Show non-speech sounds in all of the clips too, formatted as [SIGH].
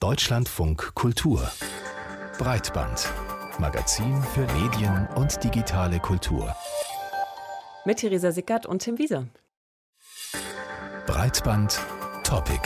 Deutschlandfunk Kultur Breitband Magazin für Medien und digitale Kultur. Mit Theresa Sickert und Tim Wiese. Breitband Topic.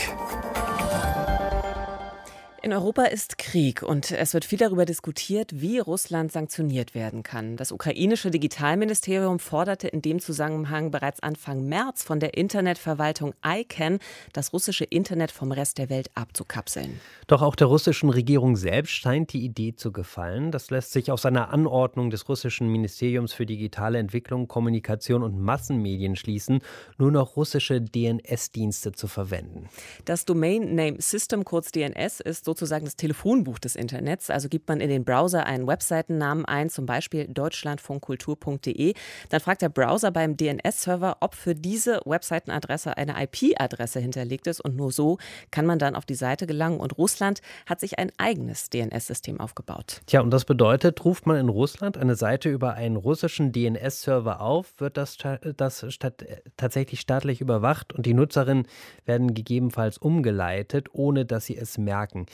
In Europa ist Krieg und es wird viel darüber diskutiert, wie Russland sanktioniert werden kann. Das ukrainische Digitalministerium forderte in dem Zusammenhang bereits Anfang März von der Internetverwaltung ICANN, das russische Internet vom Rest der Welt abzukapseln. Doch auch der russischen Regierung selbst scheint die Idee zu gefallen. Das lässt sich aus einer Anordnung des russischen Ministeriums für digitale Entwicklung, Kommunikation und Massenmedien schließen, nur noch russische DNS-Dienste zu verwenden. Das Domain Name System, kurz DNS, ist sozusagen das Telefonbuch des Internets. Also gibt man in den Browser einen Webseitennamen ein, zum Beispiel deutschlandfunkkultur.de. Dann fragt der Browser beim DNS-Server, ob für diese Webseitenadresse eine IP-Adresse hinterlegt ist. Und nur so kann man dann auf die Seite gelangen. Und Russland hat sich ein eigenes DNS-System aufgebaut. Tja, und das bedeutet, ruft man in Russland eine Seite über einen russischen DNS-Server auf, wird das, das statt, tatsächlich staatlich überwacht und die Nutzerinnen werden gegebenenfalls umgeleitet, ohne dass sie es merken.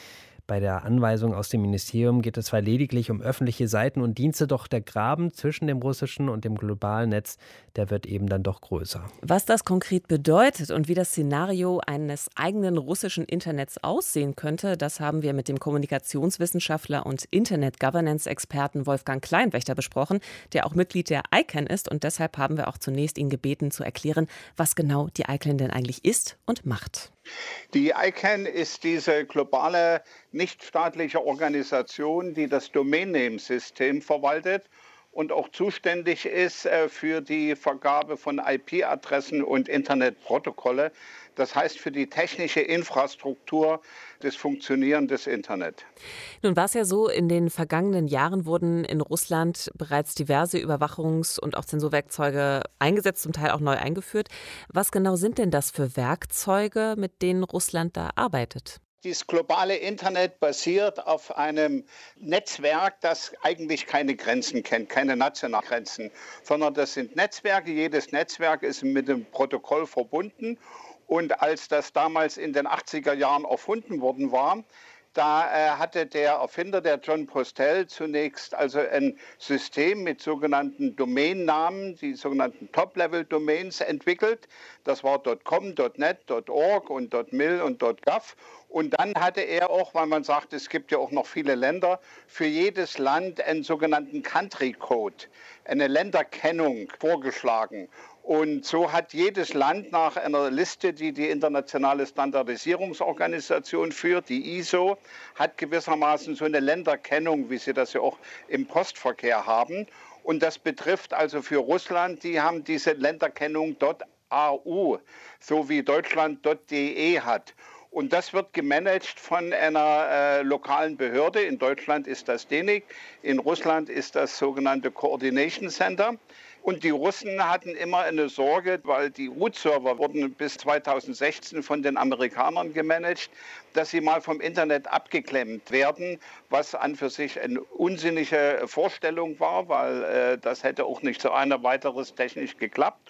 Bei der Anweisung aus dem Ministerium geht es zwar lediglich um öffentliche Seiten und Dienste, doch der Graben zwischen dem russischen und dem globalen Netz, der wird eben dann doch größer. Was das konkret bedeutet und wie das Szenario eines eigenen russischen Internets aussehen könnte, das haben wir mit dem Kommunikationswissenschaftler und Internet-Governance-Experten Wolfgang Kleinwächter besprochen, der auch Mitglied der ICANN ist. Und deshalb haben wir auch zunächst ihn gebeten zu erklären, was genau die ICANN denn eigentlich ist und macht. Die ICANN ist diese globale nichtstaatliche Organisation, die das Domain-Name-System verwaltet und auch zuständig ist äh, für die Vergabe von IP-Adressen und Internetprotokolle. Das heißt für die technische Infrastruktur des Funktionieren des Internet. Nun war es ja so, in den vergangenen Jahren wurden in Russland bereits diverse Überwachungs- und auch Zensurwerkzeuge eingesetzt, zum Teil auch neu eingeführt. Was genau sind denn das für Werkzeuge, mit denen Russland da arbeitet? Dieses globale Internet basiert auf einem Netzwerk, das eigentlich keine Grenzen kennt, keine nationalen Grenzen, sondern das sind Netzwerke. Jedes Netzwerk ist mit dem Protokoll verbunden und als das damals in den 80er Jahren erfunden worden war, da äh, hatte der Erfinder, der John Postel, zunächst also ein System mit sogenannten Domainnamen, die sogenannten Top-Level-Domains entwickelt. Das war .com, .net, .org und .mil und .gov. Und dann hatte er auch, weil man sagt, es gibt ja auch noch viele Länder, für jedes Land einen sogenannten Country Code, eine Länderkennung vorgeschlagen. Und so hat jedes Land nach einer Liste, die die internationale Standardisierungsorganisation führt, die ISO, hat gewissermaßen so eine Länderkennung, wie sie das ja auch im Postverkehr haben. Und das betrifft also für Russland, die haben diese Länderkennung .au, so wie Deutschland .de hat. Und das wird gemanagt von einer äh, lokalen Behörde. In Deutschland ist das DENIC, in Russland ist das sogenannte Coordination Center. Und die Russen hatten immer eine Sorge, weil die Root-Server wurden bis 2016 von den Amerikanern gemanagt, dass sie mal vom Internet abgeklemmt werden, was an für sich eine unsinnige Vorstellung war, weil äh, das hätte auch nicht so einer weiteres technisch geklappt.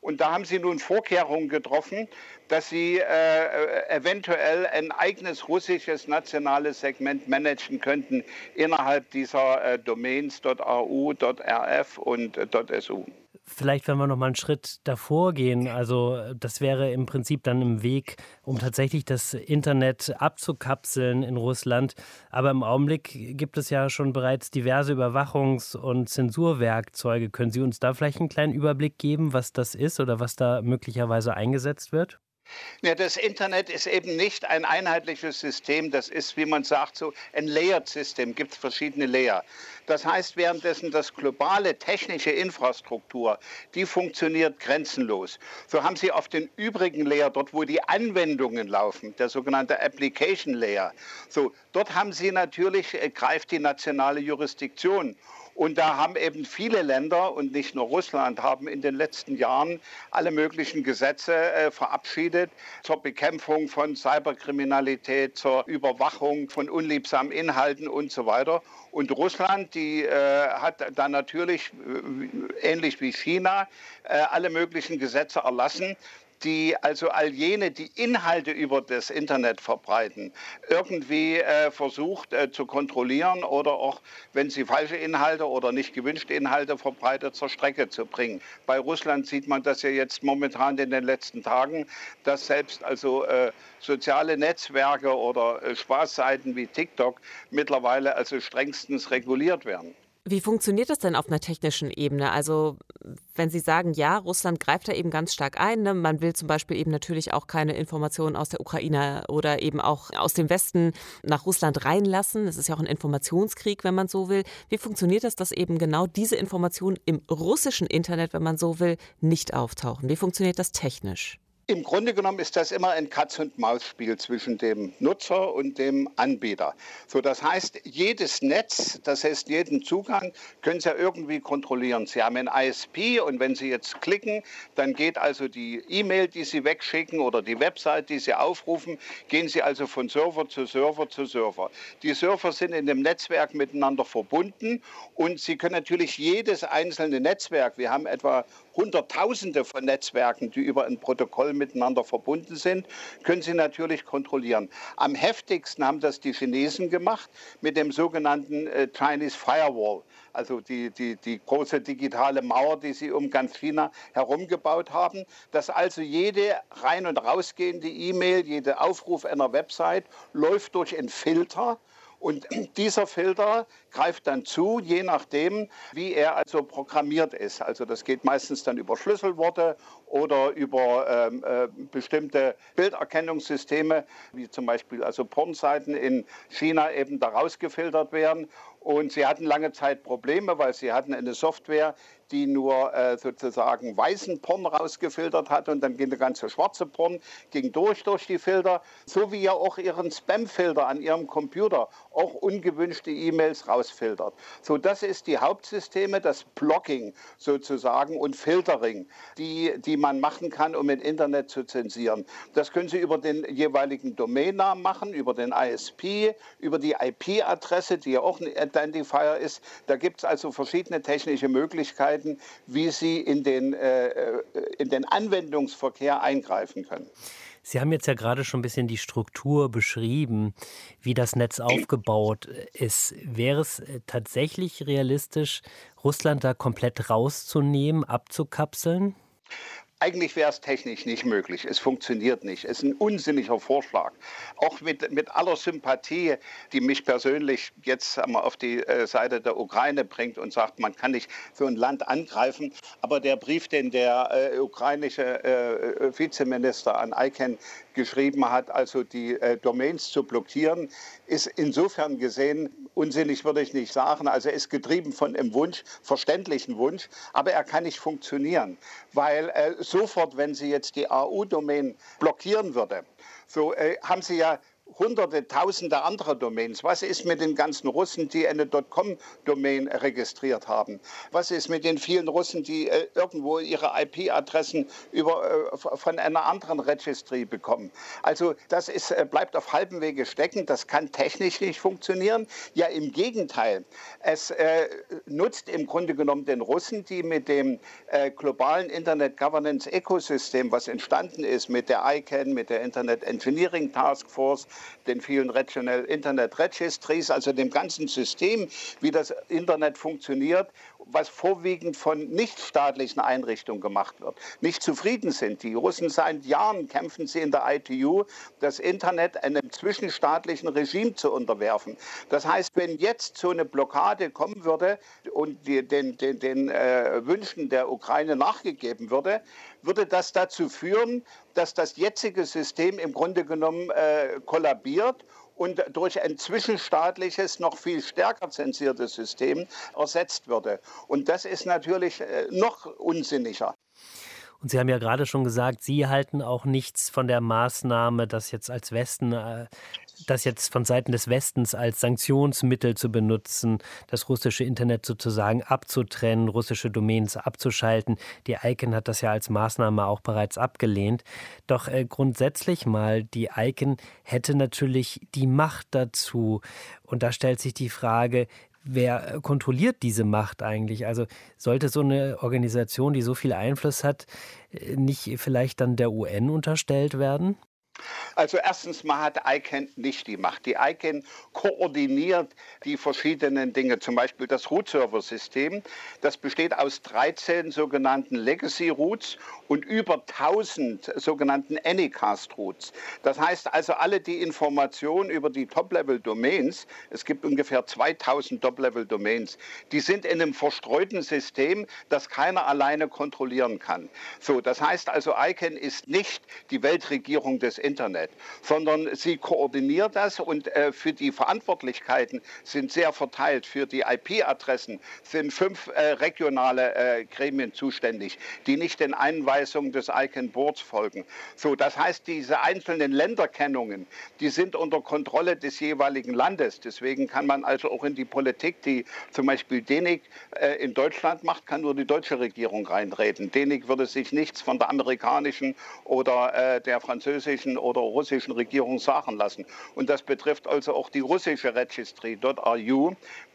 Und da haben sie nun Vorkehrungen getroffen, dass sie äh, eventuell ein eigenes russisches nationales Segment managen könnten innerhalb dieser äh, Domains .au, .rf und äh, .su. Vielleicht, wenn wir noch mal einen Schritt davor gehen, also das wäre im Prinzip dann im Weg, um tatsächlich das Internet abzukapseln in Russland. Aber im Augenblick gibt es ja schon bereits diverse Überwachungs- und Zensurwerkzeuge. Können Sie uns da vielleicht einen kleinen Überblick geben, was das ist oder was da möglicherweise eingesetzt wird? Ja, das Internet ist eben nicht ein einheitliches System. Das ist, wie man sagt, so ein Layered-System. Gibt es verschiedene Layer. Das heißt, währenddessen das globale technische Infrastruktur, die funktioniert grenzenlos. So haben Sie auf den übrigen Layer, dort wo die Anwendungen laufen, der sogenannte Application Layer, so dort haben Sie natürlich äh, greift die nationale Jurisdiktion. Und da haben eben viele Länder und nicht nur Russland haben in den letzten Jahren alle möglichen Gesetze äh, verabschiedet zur Bekämpfung von Cyberkriminalität, zur Überwachung von unliebsamen Inhalten und so weiter. Und Russland, die äh, hat dann natürlich, äh, ähnlich wie China, äh, alle möglichen Gesetze erlassen, die also all jene, die Inhalte über das Internet verbreiten, irgendwie äh, versucht äh, zu kontrollieren oder auch, wenn sie falsche Inhalte oder nicht gewünschte Inhalte verbreitet, zur Strecke zu bringen. Bei Russland sieht man das ja jetzt momentan in den letzten Tagen, dass selbst also äh, soziale Netzwerke oder äh, Spaßseiten wie TikTok mittlerweile also strengstens reguliert werden. Wie funktioniert das denn auf einer technischen Ebene? Also, wenn Sie sagen, ja, Russland greift da eben ganz stark ein, ne? man will zum Beispiel eben natürlich auch keine Informationen aus der Ukraine oder eben auch aus dem Westen nach Russland reinlassen. Es ist ja auch ein Informationskrieg, wenn man so will. Wie funktioniert das, dass eben genau diese Informationen im russischen Internet, wenn man so will, nicht auftauchen? Wie funktioniert das technisch? Im Grunde genommen ist das immer ein Katz-und-Maus-Spiel zwischen dem Nutzer und dem Anbieter. So, das heißt, jedes Netz, das heißt jeden Zugang, können Sie ja irgendwie kontrollieren. Sie haben ein ISP und wenn Sie jetzt klicken, dann geht also die E-Mail, die Sie wegschicken oder die Website, die Sie aufrufen, gehen Sie also von Server zu Server zu Server. Die Server sind in dem Netzwerk miteinander verbunden und Sie können natürlich jedes einzelne Netzwerk, wir haben etwa Hunderttausende von Netzwerken, die über ein Protokoll miteinander verbunden sind, können Sie natürlich kontrollieren. Am heftigsten haben das die Chinesen gemacht mit dem sogenannten äh, Chinese Firewall, also die, die, die große digitale Mauer, die sie um ganz China herumgebaut haben, dass also jede rein- und rausgehende E-Mail, jeder Aufruf einer Website läuft durch einen Filter und dieser Filter greift dann zu, je nachdem, wie er also programmiert ist. Also das geht meistens dann über Schlüsselworte oder über ähm, äh, bestimmte Bilderkennungssysteme, wie zum Beispiel also Pornseiten in China eben da rausgefiltert werden. Und sie hatten lange Zeit Probleme, weil sie hatten eine Software, die nur äh, sozusagen weißen Porn rausgefiltert hat und dann ging der ganze schwarze Porn, ging durch durch die Filter, so wie ja auch ihren Spam-Filter an ihrem Computer auch ungewünschte E-Mails rausfiltert. So, das ist die Hauptsysteme, das Blocking sozusagen und Filtering, die, die man machen kann, um im Internet zu zensieren. Das können Sie über den jeweiligen Domainnamen machen, über den ISP, über die IP-Adresse, die ja auch ein Identifier ist. Da gibt es also verschiedene technische Möglichkeiten, wie Sie in den, äh, äh, in den Anwendungsverkehr eingreifen können. Sie haben jetzt ja gerade schon ein bisschen die Struktur beschrieben, wie das Netz aufgebaut ist. Wäre es äh, tatsächlich realistisch, Russland da komplett rauszunehmen, abzukapseln? Eigentlich wäre es technisch nicht möglich. Es funktioniert nicht. Es ist ein unsinniger Vorschlag. Auch mit, mit aller Sympathie, die mich persönlich jetzt mal, auf die äh, Seite der Ukraine bringt und sagt, man kann nicht so ein Land angreifen. Aber der Brief, den der äh, ukrainische äh, Vizeminister an ICANN geschrieben hat, also die äh, Domains zu blockieren, ist insofern gesehen, unsinnig würde ich nicht sagen, also ist getrieben von einem Wunsch, verständlichen Wunsch, aber er kann nicht funktionieren, weil äh, sofort, wenn Sie jetzt die AU-Domain blockieren würde, so äh, haben Sie ja hunderte, tausende anderer Domains. Was ist mit den ganzen Russen, die eine .com-Domain registriert haben? Was ist mit den vielen Russen, die äh, irgendwo ihre IP-Adressen äh, von einer anderen Registry bekommen? Also das ist, äh, bleibt auf halbem Wege stecken. Das kann technisch nicht funktionieren. Ja, im Gegenteil. Es äh, nutzt im Grunde genommen den Russen, die mit dem äh, globalen Internet Governance Ecosystem, was entstanden ist, mit der ICANN, mit der Internet Engineering Task Force, den vielen Regional Internet Registries, also dem ganzen System, wie das Internet funktioniert, was vorwiegend von nichtstaatlichen Einrichtungen gemacht wird, nicht zufrieden sind. Die Russen seit Jahren kämpfen sie in der ITU, das Internet einem zwischenstaatlichen Regime zu unterwerfen. Das heißt, wenn jetzt so eine Blockade kommen würde und die, den, den, den äh, Wünschen der Ukraine nachgegeben würde, würde das dazu führen, dass das jetzige System im Grunde genommen äh, kollabiert und durch ein zwischenstaatliches, noch viel stärker zensiertes System ersetzt würde. Und das ist natürlich äh, noch unsinniger. Und Sie haben ja gerade schon gesagt, Sie halten auch nichts von der Maßnahme, das jetzt als Westen äh, das jetzt von Seiten des Westens als Sanktionsmittel zu benutzen, das russische Internet sozusagen abzutrennen, russische Domains abzuschalten. Die ICANN hat das ja als Maßnahme auch bereits abgelehnt. Doch äh, grundsätzlich mal, die ICANN hätte natürlich die Macht dazu. Und da stellt sich die Frage, wer kontrolliert diese Macht eigentlich? Also sollte so eine Organisation, die so viel Einfluss hat, äh, nicht vielleicht dann der UN unterstellt werden? Also erstens mal hat ICANN nicht die Macht. Die ICANN koordiniert die verschiedenen Dinge, zum Beispiel das Root-Server-System. Das besteht aus 13 sogenannten Legacy-Routes und über 1000 sogenannten Anycast-Routes. Das heißt also, alle die Informationen über die Top-Level-Domains, es gibt ungefähr 2000 Top-Level-Domains, die sind in einem verstreuten System, das keiner alleine kontrollieren kann. So, das heißt also, ICANN ist nicht die Weltregierung des Internet, sondern sie koordiniert das und äh, für die Verantwortlichkeiten sind sehr verteilt. Für die IP-Adressen sind fünf äh, regionale äh, Gremien zuständig, die nicht den Einweisungen des ICANN Boards folgen. So, das heißt, diese einzelnen Länderkennungen, die sind unter Kontrolle des jeweiligen Landes. Deswegen kann man also auch in die Politik, die zum Beispiel DENIC äh, in Deutschland macht, kann nur die deutsche Regierung reintreten. DENIC würde sich nichts von der amerikanischen oder äh, der französischen oder russischen Regierung sagen lassen. Und das betrifft also auch die russische Registry.ru,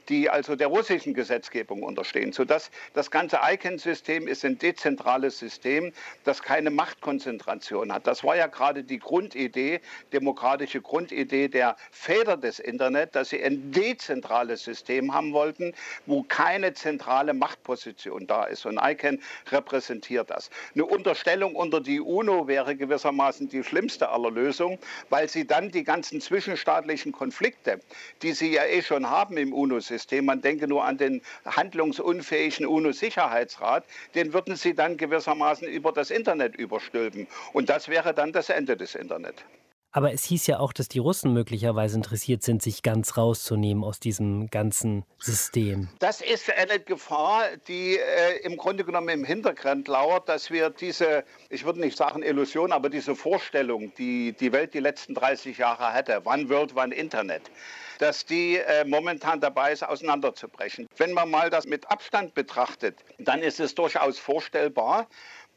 die also der russischen Gesetzgebung unterstehen, sodass das ganze ICANN-System ist ein dezentrales System, das keine Machtkonzentration hat. Das war ja gerade die Grundidee, demokratische Grundidee der Väter des Internet, dass sie ein dezentrales System haben wollten, wo keine zentrale Machtposition da ist. Und ICANN repräsentiert das. Eine Unterstellung unter die UNO wäre gewissermaßen die schlimmste aller Lösungen, weil sie dann die ganzen zwischenstaatlichen Konflikte, die sie ja eh schon haben im UNO-System, System. Man denke nur an den handlungsunfähigen UNO-Sicherheitsrat. Den würden Sie dann gewissermaßen über das Internet überstülpen. Und das wäre dann das Ende des Internet. Aber es hieß ja auch, dass die Russen möglicherweise interessiert sind, sich ganz rauszunehmen aus diesem ganzen System. Das ist eine Gefahr, die äh, im Grunde genommen im Hintergrund lauert, dass wir diese, ich würde nicht sagen Illusion, aber diese Vorstellung, die die Welt die letzten 30 Jahre hatte, One World, One Internet, dass die äh, momentan dabei ist, auseinanderzubrechen. Wenn man mal das mit Abstand betrachtet, dann ist es durchaus vorstellbar,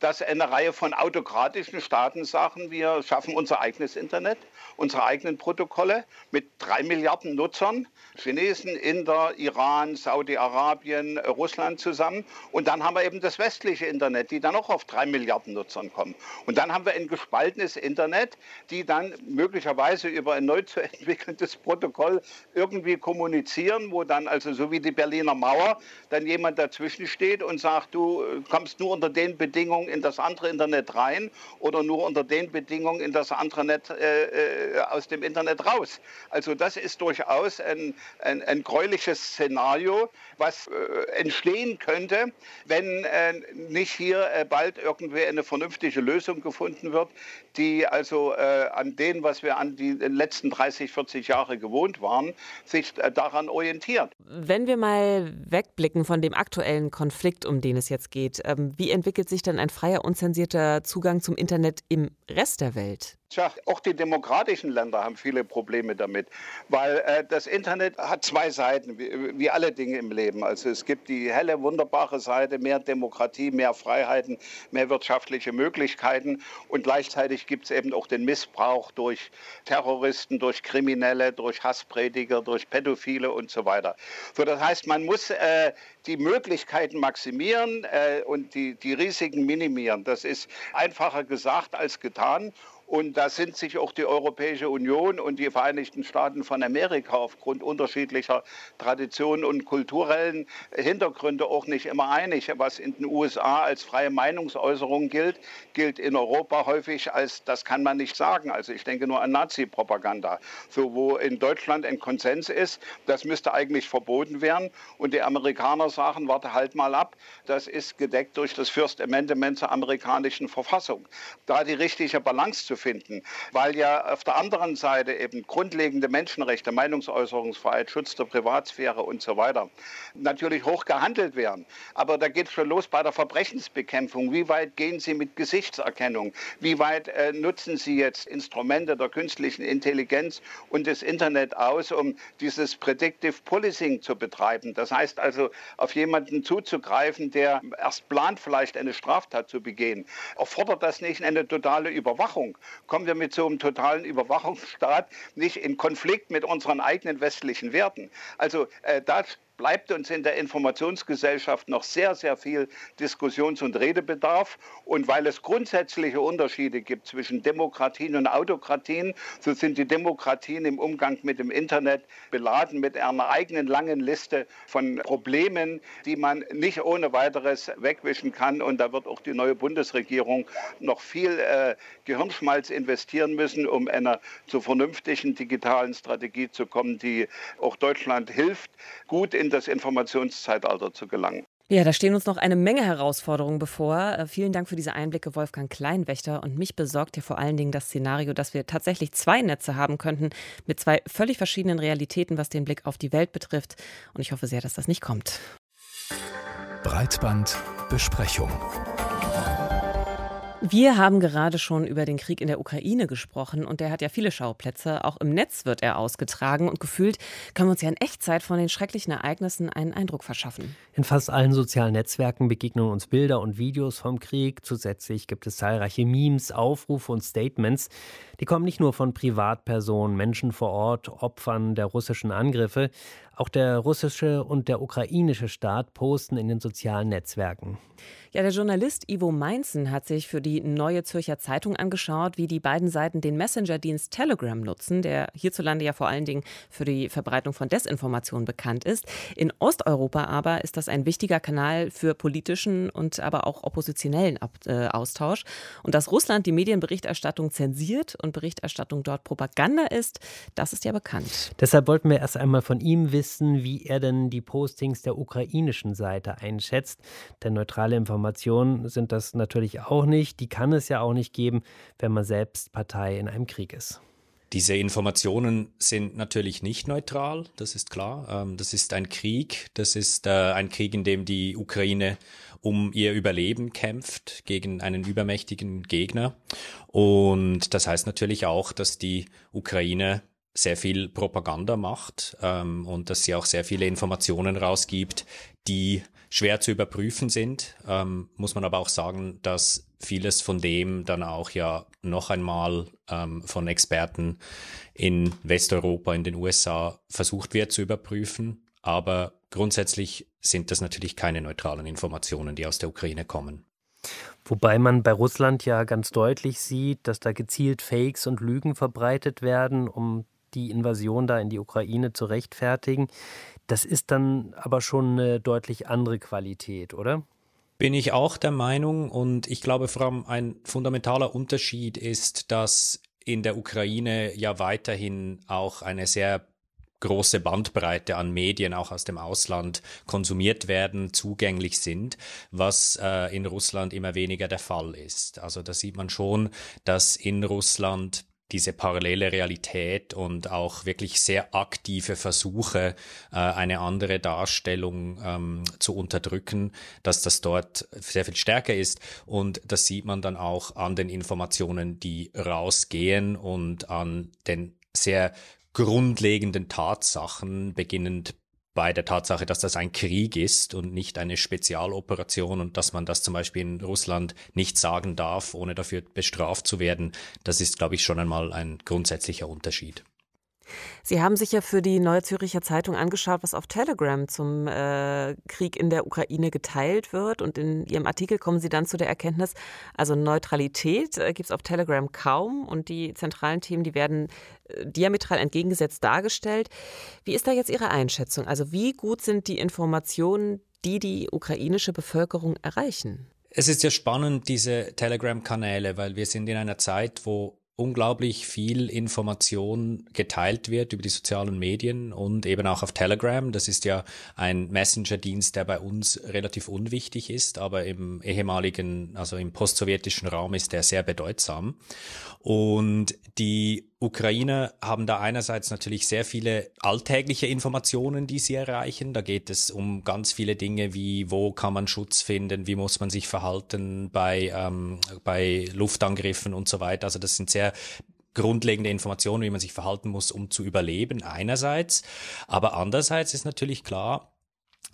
dass eine Reihe von autokratischen Staaten sagen, wir schaffen unser eigenes Internet, unsere eigenen Protokolle mit drei Milliarden Nutzern, Chinesen, Inder, Iran, Saudi-Arabien, Russland zusammen. Und dann haben wir eben das westliche Internet, die dann auch auf drei Milliarden Nutzern kommen. Und dann haben wir ein gespaltenes Internet, die dann möglicherweise über ein neu zu entwickelndes Protokoll irgendwie kommunizieren, wo dann also so wie die Berliner Mauer dann jemand dazwischen steht und sagt, du äh, kommst nur unter den Bedingungen, Bedingungen in das andere Internet rein oder nur unter den Bedingungen in das andere Net, äh, äh, aus dem Internet raus. Also das ist durchaus ein, ein, ein gräuliches Szenario, was äh, entstehen könnte, wenn äh, nicht hier äh, bald irgendwie eine vernünftige Lösung gefunden wird, die also äh, an dem, was wir an die letzten 30, 40 Jahre gewohnt waren, sich daran orientiert. Wenn wir mal wegblicken von dem aktuellen Konflikt, um den es jetzt geht, ähm, wie entwickelt sich denn ein freier, unzensierter Zugang zum Internet im Rest der Welt? Tja, auch die demokratischen Länder haben viele Probleme damit, weil äh, das Internet hat zwei Seiten, wie, wie, alle Dinge im Leben. Also es gibt die helle, wunderbare Seite, mehr Demokratie, mehr Freiheiten, mehr wirtschaftliche Möglichkeiten und gleichzeitig gibt es eben auch den Missbrauch durch Terroristen, durch Kriminelle, durch Hassprediger, durch Pädophile und so weiter. So, das heißt, man muss äh, die Möglichkeiten maximieren äh, und die, die Risiken minimieren. Das ist einfacher gesagt als getan. Und da sind sich auch die Europäische Union und die Vereinigten Staaten von Amerika aufgrund unterschiedlicher Traditionen und kulturellen Hintergründe auch nicht immer einig. Was in den USA als freie Meinungsäußerung gilt, gilt in Europa häufig als, das kann man nicht sagen. Also ich denke nur an Nazi-Propaganda. So, wo in Deutschland ein Konsens ist, das müsste eigentlich verboten werden. Und die Amerikaner sagen, warte halt mal ab, das ist gedeckt durch das First Amendment zur amerikanischen Verfassung. Da die richtige Balance zu finden, weil ja auf der anderen Seite eben grundlegende Menschenrechte, Meinungsäußerungsfreiheit, Schutz der Privatsphäre und so weiter natürlich hoch gehandelt werden. Aber da geht es schon los bei der Verbrechensbekämpfung. Wie weit gehen Sie mit Gesichtserkennung? Wie weit äh, nutzen Sie jetzt Instrumente der künstlichen Intelligenz und des Internet aus, um dieses Predictive Policing zu betreiben? Das heißt also, auf jemanden zuzugreifen, der erst plant, vielleicht eine Straftat zu begehen. Erfordert das nicht eine totale Überwachung? Kommen wir mit so einem totalen Überwachungsstaat nicht in Konflikt mit unseren eigenen westlichen Werten. Also äh, da bleibt uns in der Informationsgesellschaft noch sehr, sehr viel Diskussions- und Redebedarf. Und weil es grundsätzliche Unterschiede gibt zwischen Demokratien und Autokratien, so sind die Demokratien im Umgang mit dem Internet beladen mit einer eigenen langen Liste von Problemen, die man nicht ohne weiteres wegwischen kann. Und da wird auch die neue Bundesregierung noch viel äh, Gehirnschmalz investieren müssen, um einer zu vernünftigen digitalen Strategie zu kommen, die auch Deutschland hilft, gut in das Informationszeitalter zu gelangen. Ja, da stehen uns noch eine Menge Herausforderungen bevor. Äh, vielen Dank für diese Einblicke, Wolfgang Kleinwächter. Und mich besorgt ja vor allen Dingen das Szenario, dass wir tatsächlich zwei Netze haben könnten mit zwei völlig verschiedenen Realitäten, was den Blick auf die Welt betrifft. Und ich hoffe sehr, dass das nicht kommt. Breitbandbesprechung. Wir haben gerade schon über den Krieg in der Ukraine gesprochen und der hat ja viele Schauplätze. Auch im Netz wird er ausgetragen und gefühlt können wir uns ja in Echtzeit von den schrecklichen Ereignissen einen Eindruck verschaffen. In fast allen sozialen Netzwerken begegnen uns Bilder und Videos vom Krieg. Zusätzlich gibt es zahlreiche Memes, Aufrufe und Statements. Die kommen nicht nur von Privatpersonen, Menschen vor Ort, Opfern der russischen Angriffe. Auch der russische und der ukrainische Staat posten in den sozialen Netzwerken. Ja, der Journalist Ivo Meinzen hat sich für die Neue Zürcher Zeitung angeschaut, wie die beiden Seiten den Messenger-Dienst Telegram nutzen, der hierzulande ja vor allen Dingen für die Verbreitung von Desinformation bekannt ist. In Osteuropa aber ist das ein wichtiger Kanal für politischen und aber auch oppositionellen äh, Austausch. Und dass Russland die Medienberichterstattung zensiert und Berichterstattung dort Propaganda ist, das ist ja bekannt. Deshalb wollten wir erst einmal von ihm wissen, wie er denn die Postings der ukrainischen Seite einschätzt. Denn neutrale Informationen sind das natürlich auch nicht. Die kann es ja auch nicht geben, wenn man selbst Partei in einem Krieg ist. Diese Informationen sind natürlich nicht neutral, das ist klar. Ähm, das ist ein Krieg, das ist äh, ein Krieg, in dem die Ukraine um ihr Überleben kämpft gegen einen übermächtigen Gegner. Und das heißt natürlich auch, dass die Ukraine sehr viel Propaganda macht ähm, und dass sie auch sehr viele Informationen rausgibt, die schwer zu überprüfen sind. Ähm, muss man aber auch sagen, dass vieles von dem dann auch ja noch einmal ähm, von Experten in Westeuropa, in den USA versucht wird zu überprüfen. Aber grundsätzlich sind das natürlich keine neutralen Informationen, die aus der Ukraine kommen. Wobei man bei Russland ja ganz deutlich sieht, dass da gezielt Fakes und Lügen verbreitet werden, um die Invasion da in die Ukraine zu rechtfertigen. Das ist dann aber schon eine deutlich andere Qualität, oder? Bin ich auch der Meinung und ich glaube vor allem ein fundamentaler Unterschied ist, dass in der Ukraine ja weiterhin auch eine sehr große Bandbreite an Medien auch aus dem Ausland konsumiert werden, zugänglich sind, was äh, in Russland immer weniger der Fall ist. Also da sieht man schon, dass in Russland diese parallele Realität und auch wirklich sehr aktive Versuche, äh, eine andere Darstellung ähm, zu unterdrücken, dass das dort sehr viel stärker ist. Und das sieht man dann auch an den Informationen, die rausgehen und an den sehr grundlegenden Tatsachen, beginnend bei der Tatsache, dass das ein Krieg ist und nicht eine Spezialoperation und dass man das zum Beispiel in Russland nicht sagen darf, ohne dafür bestraft zu werden, das ist, glaube ich, schon einmal ein grundsätzlicher Unterschied. Sie haben sich ja für die Neue Züricher Zeitung angeschaut, was auf Telegram zum äh, Krieg in der Ukraine geteilt wird. Und in Ihrem Artikel kommen Sie dann zu der Erkenntnis, also Neutralität äh, gibt es auf Telegram kaum und die zentralen Themen, die werden äh, diametral entgegengesetzt dargestellt. Wie ist da jetzt Ihre Einschätzung? Also wie gut sind die Informationen, die die ukrainische Bevölkerung erreichen? Es ist ja spannend, diese Telegram-Kanäle, weil wir sind in einer Zeit, wo unglaublich viel Information geteilt wird über die sozialen Medien und eben auch auf Telegram. Das ist ja ein Messenger-Dienst, der bei uns relativ unwichtig ist, aber im ehemaligen, also im postsowjetischen Raum ist der sehr bedeutsam. Und die Ukrainer haben da einerseits natürlich sehr viele alltägliche Informationen, die sie erreichen. Da geht es um ganz viele Dinge wie, wo kann man Schutz finden, wie muss man sich verhalten bei, ähm, bei Luftangriffen und so weiter. Also das sind sehr grundlegende Informationen, wie man sich verhalten muss, um zu überleben einerseits. Aber andererseits ist natürlich klar,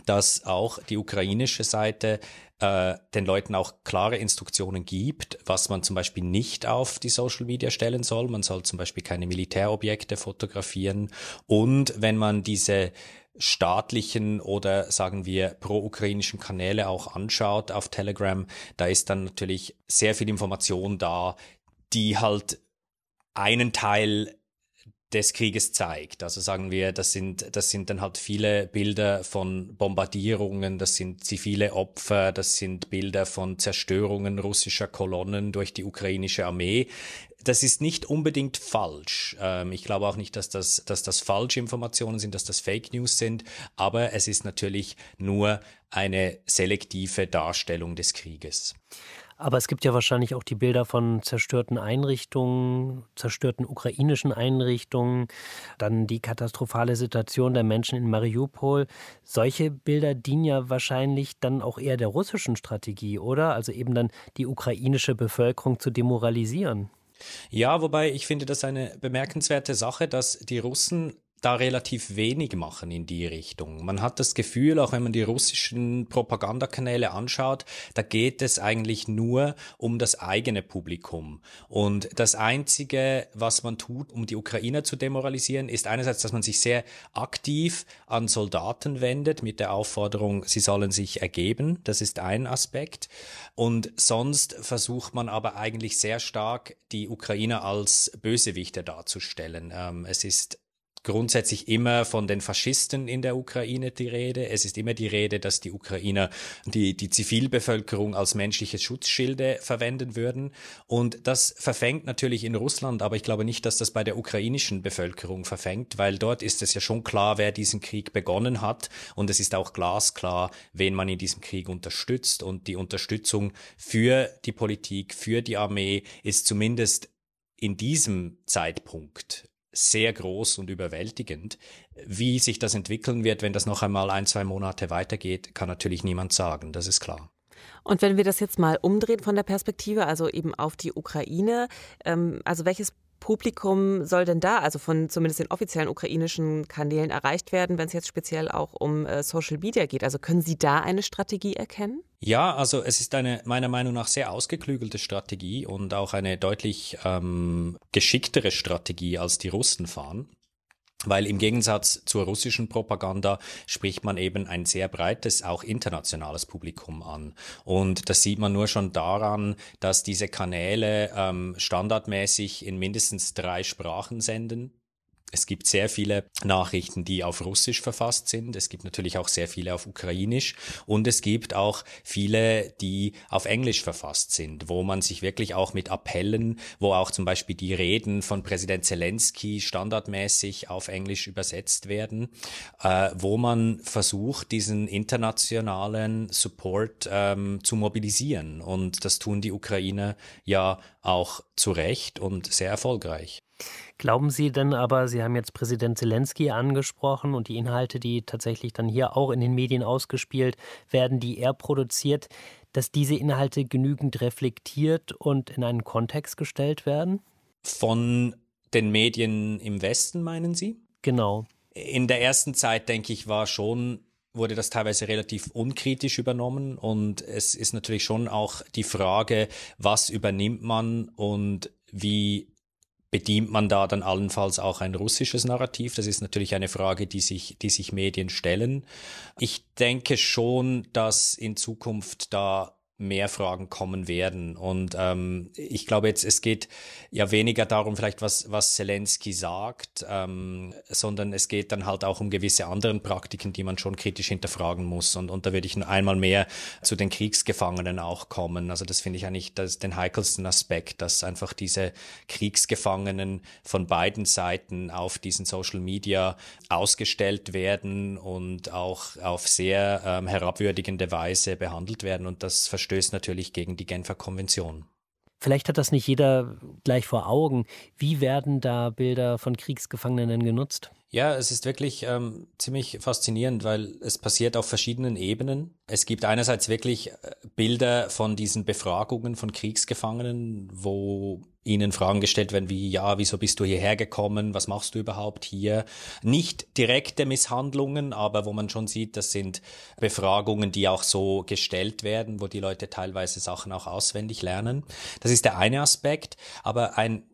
dass auch die ukrainische Seite äh, den Leuten auch klare Instruktionen gibt, was man zum Beispiel nicht auf die Social Media stellen soll. Man soll zum Beispiel keine Militärobjekte fotografieren. Und wenn man diese staatlichen oder sagen wir pro-ukrainischen Kanäle auch anschaut auf Telegram, da ist dann natürlich sehr viel Information da, die halt einen Teil des Krieges zeigt. Also sagen wir, das sind, das sind dann halt viele Bilder von Bombardierungen, das sind zivile Opfer, das sind Bilder von Zerstörungen russischer Kolonnen durch die ukrainische Armee. Das ist nicht unbedingt falsch. Ähm, ich glaube auch nicht, dass das, dass das falsche Informationen sind, dass das Fake News sind, aber es ist natürlich nur eine selektive Darstellung des Krieges. Aber es gibt ja wahrscheinlich auch die Bilder von zerstörten Einrichtungen, zerstörten ukrainischen Einrichtungen, dann die katastrophale Situation der Menschen in Mariupol. Solche Bilder dienen ja wahrscheinlich dann auch eher der russischen Strategie, oder? Also eben dann die ukrainische Bevölkerung zu demoralisieren. Ja, wobei ich finde das eine bemerkenswerte Sache, dass die Russen da relativ wenig machen in die Richtung. Man hat das Gefühl, auch wenn man die russischen Propagandakanäle anschaut, da geht es eigentlich nur um das eigene Publikum. Und das Einzige, was man tut, um die Ukrainer zu demoralisieren, ist einerseits, dass man sich sehr aktiv an Soldaten wendet mit der Aufforderung, sie sollen sich ergeben. Das ist ein Aspekt. Und sonst versucht man aber eigentlich sehr stark, die Ukrainer als Bösewichte darzustellen. Ähm, es ist grundsätzlich immer von den Faschisten in der Ukraine die Rede. Es ist immer die Rede, dass die Ukrainer die, die Zivilbevölkerung als menschliche Schutzschilde verwenden würden. Und das verfängt natürlich in Russland, aber ich glaube nicht, dass das bei der ukrainischen Bevölkerung verfängt, weil dort ist es ja schon klar, wer diesen Krieg begonnen hat. Und es ist auch glasklar, wen man in diesem Krieg unterstützt. Und die Unterstützung für die Politik, für die Armee ist zumindest in diesem Zeitpunkt sehr groß und überwältigend. Wie sich das entwickeln wird, wenn das noch einmal ein, zwei Monate weitergeht, kann natürlich niemand sagen, das ist klar. Und wenn wir das jetzt mal umdrehen von der Perspektive, also eben auf die Ukraine, ähm, also welches Publikum soll denn da, also von zumindest den offiziellen ukrainischen Kanälen erreicht werden, wenn es jetzt speziell auch um äh, Social Media geht? Also können Sie da eine Strategie erkennen? Ja, also es ist eine meiner Meinung nach sehr ausgeklügelte Strategie und auch eine deutlich ähm, geschicktere Strategie, als die Russen fahren. Weil im Gegensatz zur russischen Propaganda spricht man eben ein sehr breites, auch internationales Publikum an. Und das sieht man nur schon daran, dass diese Kanäle ähm, standardmäßig in mindestens drei Sprachen senden. Es gibt sehr viele Nachrichten, die auf Russisch verfasst sind. Es gibt natürlich auch sehr viele auf Ukrainisch. Und es gibt auch viele, die auf Englisch verfasst sind, wo man sich wirklich auch mit Appellen, wo auch zum Beispiel die Reden von Präsident Zelensky standardmäßig auf Englisch übersetzt werden, äh, wo man versucht, diesen internationalen Support ähm, zu mobilisieren. Und das tun die Ukrainer ja auch zu Recht und sehr erfolgreich. Glauben Sie denn aber, Sie haben jetzt Präsident Zelensky angesprochen und die Inhalte, die tatsächlich dann hier auch in den Medien ausgespielt werden, die er produziert, dass diese Inhalte genügend reflektiert und in einen Kontext gestellt werden? Von den Medien im Westen, meinen Sie? Genau. In der ersten Zeit, denke ich, war schon wurde das teilweise relativ unkritisch übernommen und es ist natürlich schon auch die Frage, was übernimmt man und wie bedient man da dann allenfalls auch ein russisches Narrativ? Das ist natürlich eine Frage, die sich, die sich Medien stellen. Ich denke schon, dass in Zukunft da mehr Fragen kommen werden. Und ähm, ich glaube jetzt, es geht ja weniger darum, vielleicht was, was Zelensky sagt, ähm, sondern es geht dann halt auch um gewisse anderen Praktiken, die man schon kritisch hinterfragen muss. Und, und da würde ich einmal mehr zu den Kriegsgefangenen auch kommen. Also das finde ich eigentlich das, den heikelsten Aspekt, dass einfach diese Kriegsgefangenen von beiden Seiten auf diesen Social Media ausgestellt werden und auch auf sehr ähm, herabwürdigende Weise behandelt werden. Und das verstößt natürlich gegen die Genfer Konvention. Vielleicht hat das nicht jeder gleich vor Augen. Wie werden da Bilder von Kriegsgefangenen genutzt? Ja, es ist wirklich ähm, ziemlich faszinierend, weil es passiert auf verschiedenen Ebenen. Es gibt einerseits wirklich äh, Bilder von diesen Befragungen von Kriegsgefangenen, wo ihnen Fragen gestellt werden wie, ja, wieso bist du hierher gekommen? Was machst du überhaupt hier? Nicht direkte Misshandlungen, aber wo man schon sieht, das sind Befragungen, die auch so gestellt werden, wo die Leute teilweise Sachen auch auswendig lernen. Das ist der eine Aspekt. Aber ein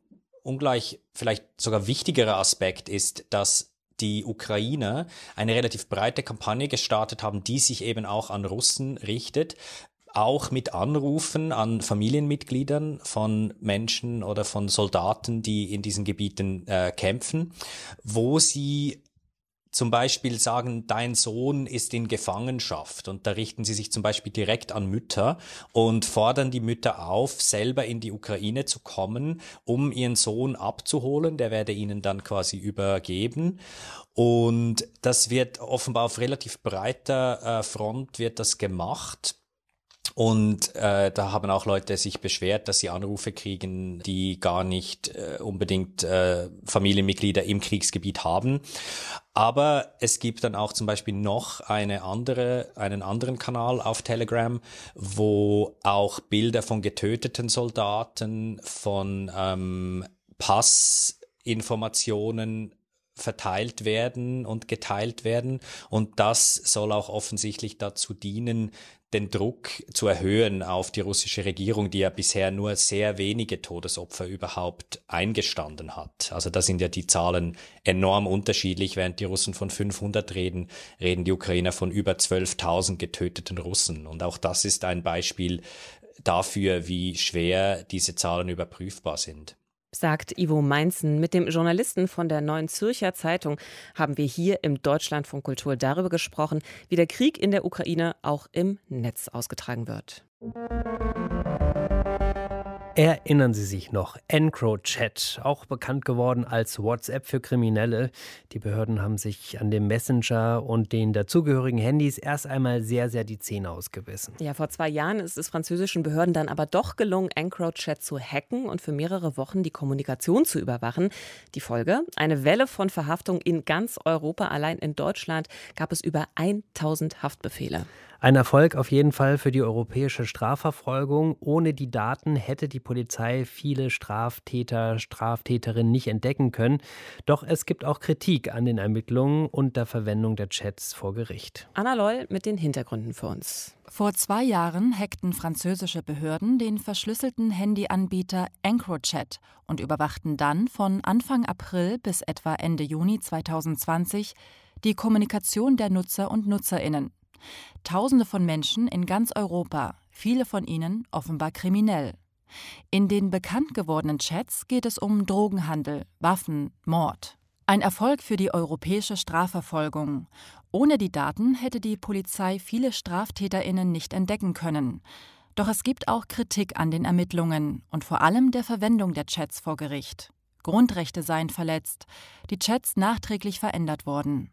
ungleich vielleicht sogar wichtigerer Aspekt ist, dass die Ukrainer eine relativ breite Kampagne gestartet haben, die sich eben auch an Russen richtet, auch mit Anrufen an Familienmitgliedern von Menschen oder von Soldaten, die in diesen Gebieten äh, kämpfen, wo sie zum Beispiel sagen, dein Sohn ist in Gefangenschaft und da richten sie sich zum Beispiel direkt an Mütter und fordern die Mütter auf, selber in die Ukraine zu kommen, um ihren Sohn abzuholen. Der werde ihnen dann quasi übergeben. Und das wird offenbar auf relativ breiter äh, Front wird das gemacht. Und äh, da haben auch Leute sich beschwert, dass sie Anrufe kriegen, die gar nicht äh, unbedingt äh, Familienmitglieder im Kriegsgebiet haben. Aber es gibt dann auch zum Beispiel noch eine andere, einen anderen Kanal auf Telegram, wo auch Bilder von getöteten Soldaten, von ähm, Passinformationen verteilt werden und geteilt werden. Und das soll auch offensichtlich dazu dienen, den Druck zu erhöhen auf die russische Regierung, die ja bisher nur sehr wenige Todesopfer überhaupt eingestanden hat. Also da sind ja die Zahlen enorm unterschiedlich. Während die Russen von 500 reden, reden die Ukrainer von über 12.000 getöteten Russen. Und auch das ist ein Beispiel dafür, wie schwer diese Zahlen überprüfbar sind sagt Ivo Meinzen. Mit dem Journalisten von der Neuen Zürcher Zeitung haben wir hier im Deutschlandfunk Kultur darüber gesprochen, wie der Krieg in der Ukraine auch im Netz ausgetragen wird. Erinnern Sie sich noch, EncroChat, auch bekannt geworden als WhatsApp für Kriminelle. Die Behörden haben sich an dem Messenger und den dazugehörigen Handys erst einmal sehr, sehr die Zähne ausgebissen. Ja, vor zwei Jahren ist es französischen Behörden dann aber doch gelungen, EncroChat zu hacken und für mehrere Wochen die Kommunikation zu überwachen. Die Folge? Eine Welle von Verhaftungen in ganz Europa. Allein in Deutschland gab es über 1000 Haftbefehle. Ein Erfolg auf jeden Fall für die europäische Strafverfolgung. Ohne die Daten hätte die Polizei viele Straftäter, Straftäterinnen nicht entdecken können. Doch es gibt auch Kritik an den Ermittlungen und der Verwendung der Chats vor Gericht. Anna Loll mit den Hintergründen für uns. Vor zwei Jahren hackten französische Behörden den verschlüsselten Handyanbieter EncroChat und überwachten dann von Anfang April bis etwa Ende Juni 2020 die Kommunikation der Nutzer und Nutzerinnen. Tausende von Menschen in ganz Europa, viele von ihnen offenbar kriminell. In den bekannt gewordenen Chats geht es um Drogenhandel, Waffen, Mord. Ein Erfolg für die europäische Strafverfolgung. Ohne die Daten hätte die Polizei viele Straftäterinnen nicht entdecken können. Doch es gibt auch Kritik an den Ermittlungen und vor allem der Verwendung der Chats vor Gericht. Grundrechte seien verletzt, die Chats nachträglich verändert worden.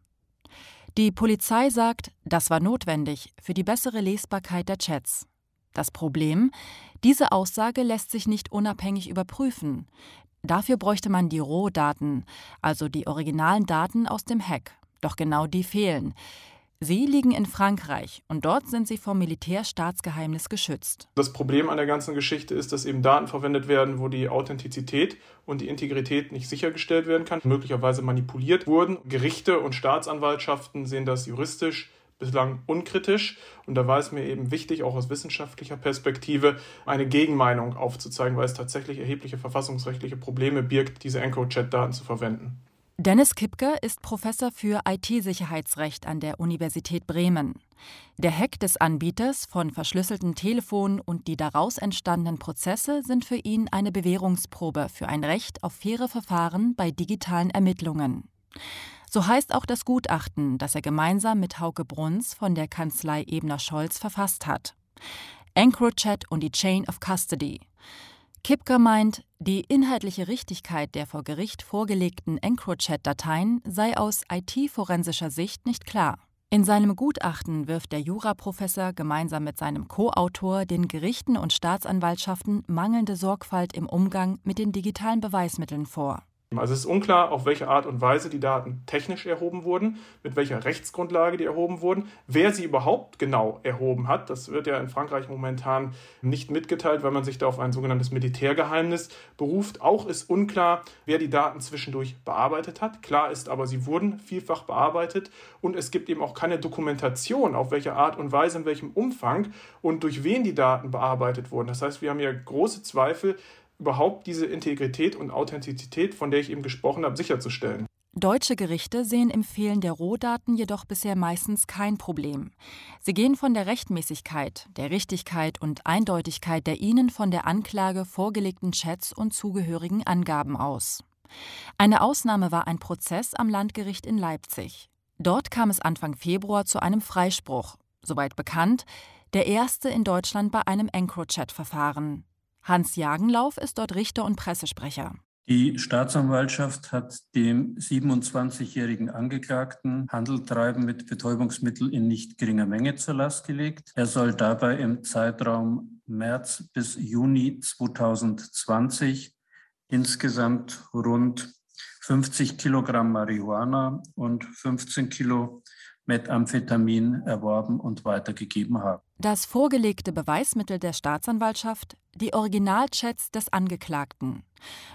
Die Polizei sagt, das war notwendig für die bessere Lesbarkeit der Chats. Das Problem, diese Aussage lässt sich nicht unabhängig überprüfen. Dafür bräuchte man die Rohdaten, also die originalen Daten aus dem Hack. Doch genau die fehlen. Sie liegen in Frankreich und dort sind sie vom Militärstaatsgeheimnis geschützt. Das Problem an der ganzen Geschichte ist, dass eben Daten verwendet werden, wo die Authentizität und die Integrität nicht sichergestellt werden kann, möglicherweise manipuliert wurden. Gerichte und Staatsanwaltschaften sehen das juristisch bislang unkritisch. Und da war es mir eben wichtig, auch aus wissenschaftlicher Perspektive eine Gegenmeinung aufzuzeigen, weil es tatsächlich erhebliche verfassungsrechtliche Probleme birgt, diese EncroChat-Daten zu verwenden. Dennis Kipke ist Professor für IT-Sicherheitsrecht an der Universität Bremen. Der Hack des Anbieters von verschlüsselten Telefonen und die daraus entstandenen Prozesse sind für ihn eine Bewährungsprobe für ein Recht auf faire Verfahren bei digitalen Ermittlungen. So heißt auch das Gutachten, das er gemeinsam mit Hauke Bruns von der Kanzlei Ebner Scholz verfasst hat. EncroChat und die Chain of Custody. Kipker meint, die inhaltliche Richtigkeit der vor Gericht vorgelegten EncroChat-Dateien sei aus IT-forensischer Sicht nicht klar. In seinem Gutachten wirft der Juraprofessor gemeinsam mit seinem Co-Autor den Gerichten und Staatsanwaltschaften mangelnde Sorgfalt im Umgang mit den digitalen Beweismitteln vor. Also es ist unklar, auf welche Art und Weise die Daten technisch erhoben wurden, mit welcher Rechtsgrundlage die erhoben wurden, wer sie überhaupt genau erhoben hat. Das wird ja in Frankreich momentan nicht mitgeteilt, weil man sich da auf ein sogenanntes Militärgeheimnis beruft. Auch ist unklar, wer die Daten zwischendurch bearbeitet hat. Klar ist aber, sie wurden vielfach bearbeitet und es gibt eben auch keine Dokumentation, auf welche Art und Weise, in welchem Umfang und durch wen die Daten bearbeitet wurden. Das heißt, wir haben ja große Zweifel, überhaupt diese Integrität und Authentizität, von der ich eben gesprochen habe, sicherzustellen. Deutsche Gerichte sehen im Fehlen der Rohdaten jedoch bisher meistens kein Problem. Sie gehen von der Rechtmäßigkeit, der Richtigkeit und Eindeutigkeit der ihnen von der Anklage vorgelegten Chats und zugehörigen Angaben aus. Eine Ausnahme war ein Prozess am Landgericht in Leipzig. Dort kam es Anfang Februar zu einem Freispruch, soweit bekannt, der erste in Deutschland bei einem EncroChat-Verfahren. Hans Jagenlauf ist dort Richter und Pressesprecher. Die Staatsanwaltschaft hat dem 27-jährigen Angeklagten Handeltreiben mit Betäubungsmitteln in nicht geringer Menge zur Last gelegt. Er soll dabei im Zeitraum März bis Juni 2020 insgesamt rund 50 Kilogramm Marihuana und 15 Kilo Methamphetamin erworben und weitergegeben haben. Das vorgelegte Beweismittel der Staatsanwaltschaft, die Originalchats des Angeklagten.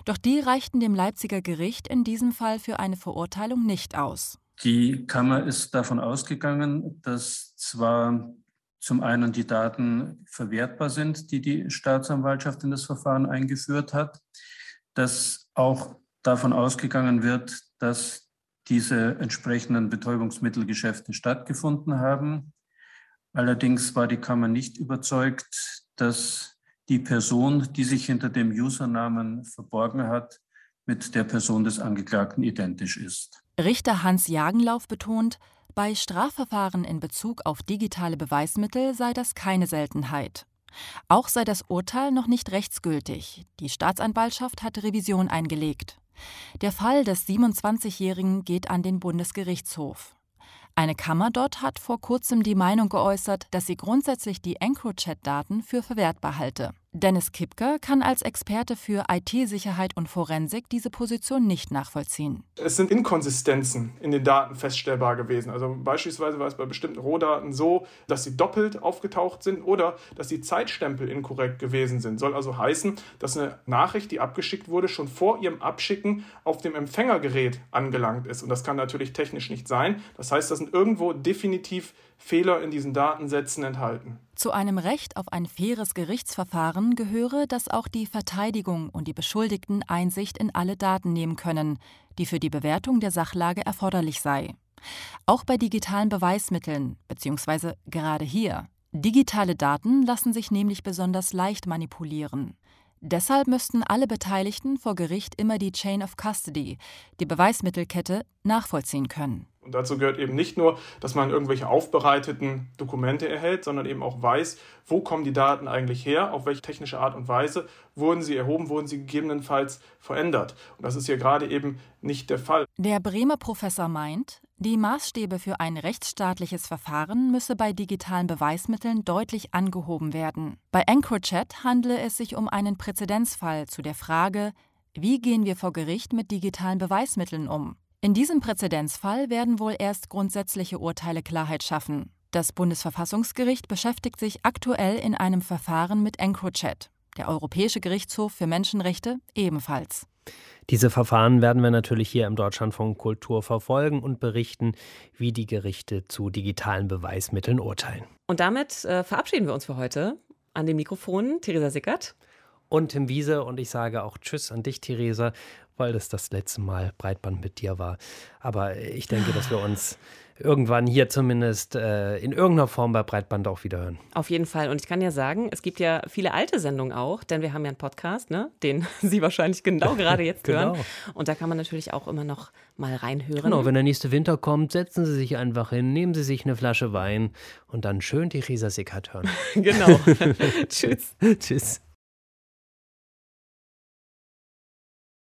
Doch die reichten dem Leipziger Gericht in diesem Fall für eine Verurteilung nicht aus. Die Kammer ist davon ausgegangen, dass zwar zum einen die Daten verwertbar sind, die die Staatsanwaltschaft in das Verfahren eingeführt hat, dass auch davon ausgegangen wird, dass diese entsprechenden Betäubungsmittelgeschäfte stattgefunden haben. Allerdings war die Kammer nicht überzeugt, dass die Person, die sich hinter dem Usernamen verborgen hat, mit der Person des Angeklagten identisch ist. Richter Hans Jagenlauf betont, bei Strafverfahren in Bezug auf digitale Beweismittel sei das keine Seltenheit. Auch sei das Urteil noch nicht rechtsgültig. Die Staatsanwaltschaft hat Revision eingelegt. Der Fall des 27-Jährigen geht an den Bundesgerichtshof. Eine Kammer dort hat vor kurzem die Meinung geäußert, dass sie grundsätzlich die EncroChat-Daten für verwertbar halte. Dennis Kipker kann als Experte für IT-Sicherheit und Forensik diese Position nicht nachvollziehen. Es sind Inkonsistenzen in den Daten feststellbar gewesen. Also beispielsweise war es bei bestimmten Rohdaten so, dass sie doppelt aufgetaucht sind oder dass die Zeitstempel inkorrekt gewesen sind. Soll also heißen, dass eine Nachricht, die abgeschickt wurde, schon vor ihrem Abschicken auf dem Empfängergerät angelangt ist. Und das kann natürlich technisch nicht sein. Das heißt, da sind irgendwo definitiv Fehler in diesen Datensätzen enthalten. Zu einem Recht auf ein faires Gerichtsverfahren gehöre, dass auch die Verteidigung und die Beschuldigten Einsicht in alle Daten nehmen können, die für die Bewertung der Sachlage erforderlich sei. Auch bei digitalen Beweismitteln, beziehungsweise gerade hier. Digitale Daten lassen sich nämlich besonders leicht manipulieren. Deshalb müssten alle Beteiligten vor Gericht immer die Chain of Custody, die Beweismittelkette, nachvollziehen können. Und dazu gehört eben nicht nur, dass man irgendwelche aufbereiteten Dokumente erhält, sondern eben auch weiß, wo kommen die Daten eigentlich her, auf welche technische Art und Weise wurden sie erhoben, wurden sie gegebenenfalls verändert. Und das ist hier gerade eben nicht der Fall. Der Bremer Professor meint, die Maßstäbe für ein rechtsstaatliches Verfahren müsse bei digitalen Beweismitteln deutlich angehoben werden. Bei EncroChat handle es sich um einen Präzedenzfall zu der Frage, wie gehen wir vor Gericht mit digitalen Beweismitteln um? In diesem Präzedenzfall werden wohl erst grundsätzliche Urteile Klarheit schaffen. Das Bundesverfassungsgericht beschäftigt sich aktuell in einem Verfahren mit EncroChat. Der Europäische Gerichtshof für Menschenrechte ebenfalls. Diese Verfahren werden wir natürlich hier im Deutschlandfunk Kultur verfolgen und berichten, wie die Gerichte zu digitalen Beweismitteln urteilen. Und damit äh, verabschieden wir uns für heute. An den Mikrofonen Theresa Sickert. Und Tim Wiese und ich sage auch Tschüss an dich, Theresa weil das das letzte Mal Breitband mit dir war. Aber ich denke, dass wir uns irgendwann hier zumindest äh, in irgendeiner Form bei Breitband auch wieder hören. Auf jeden Fall. Und ich kann ja sagen, es gibt ja viele alte Sendungen auch, denn wir haben ja einen Podcast, ne, den [LAUGHS] Sie wahrscheinlich genau gerade jetzt [LAUGHS] genau. hören. Und da kann man natürlich auch immer noch mal reinhören. Genau, wenn der nächste Winter kommt, setzen Sie sich einfach hin, nehmen Sie sich eine Flasche Wein und dann schön die Risa Sickert hören. [LAUGHS] genau. Tschüss. Tschüss.